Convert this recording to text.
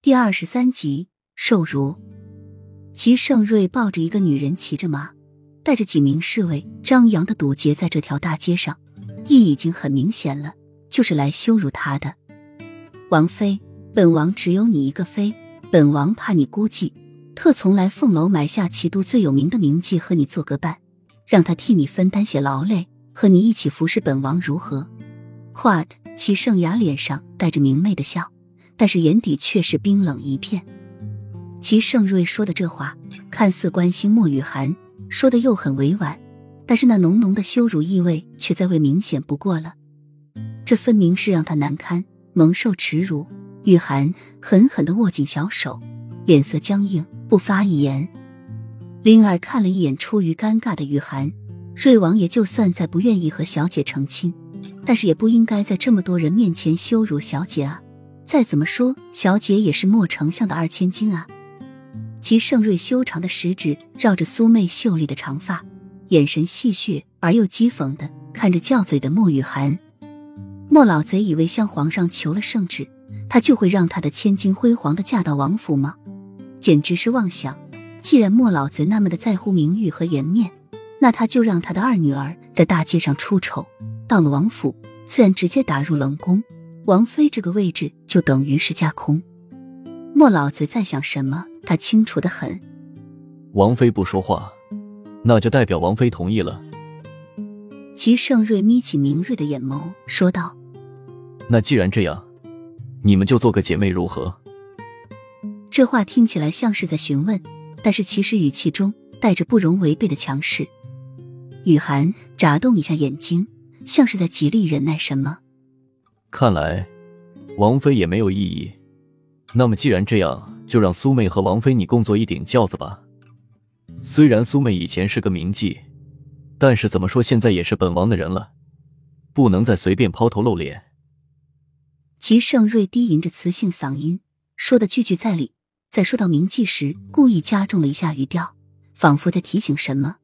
第二十三集，受辱。齐盛瑞抱着一个女人骑着马，带着几名侍卫，张扬的堵截在这条大街上，意已经很明显了，就是来羞辱他的。王妃，本王只有你一个妃，本王怕你孤寂，特从来凤楼买下齐都最有名的名妓和你做个伴，让他替你分担些劳累，和你一起服侍本王如何？夸齐盛雅脸上带着明媚的笑。但是眼底却是冰冷一片。齐盛瑞说的这话，看似关心莫雨涵，说的又很委婉，但是那浓浓的羞辱意味却再未明显不过了。这分明是让他难堪，蒙受耻辱。雨涵狠狠的握紧小手，脸色僵硬，不发一言。灵儿看了一眼出于尴尬的雨涵，瑞王爷就算再不愿意和小姐成亲，但是也不应该在这么多人面前羞辱小姐啊。再怎么说，小姐也是莫丞相的二千金啊！齐盛瑞修长的食指绕着苏媚秀丽的长发，眼神戏谑而又讥讽的看着叫嘴的莫雨涵。莫老贼以为向皇上求了圣旨，他就会让他的千金辉煌的嫁到王府吗？简直是妄想！既然莫老贼那么的在乎名誉和颜面，那他就让他的二女儿在大街上出丑，到了王府，自然直接打入冷宫。王妃这个位置就等于是架空。莫老子在想什么？他清楚的很。王妃不说话，那就代表王妃同意了。齐盛瑞眯起明锐的眼眸说道：“那既然这样，你们就做个姐妹如何？”这话听起来像是在询问，但是其实语气中带着不容违背的强势。雨涵眨动一下眼睛，像是在极力忍耐什么。看来，王妃也没有异议。那么既然这样，就让苏妹和王妃你共坐一顶轿子吧。虽然苏妹以前是个名妓，但是怎么说现在也是本王的人了，不能再随便抛头露脸。齐盛瑞低吟着磁性嗓音，说的句句在理。在说到名妓时，故意加重了一下语调，仿佛在提醒什么。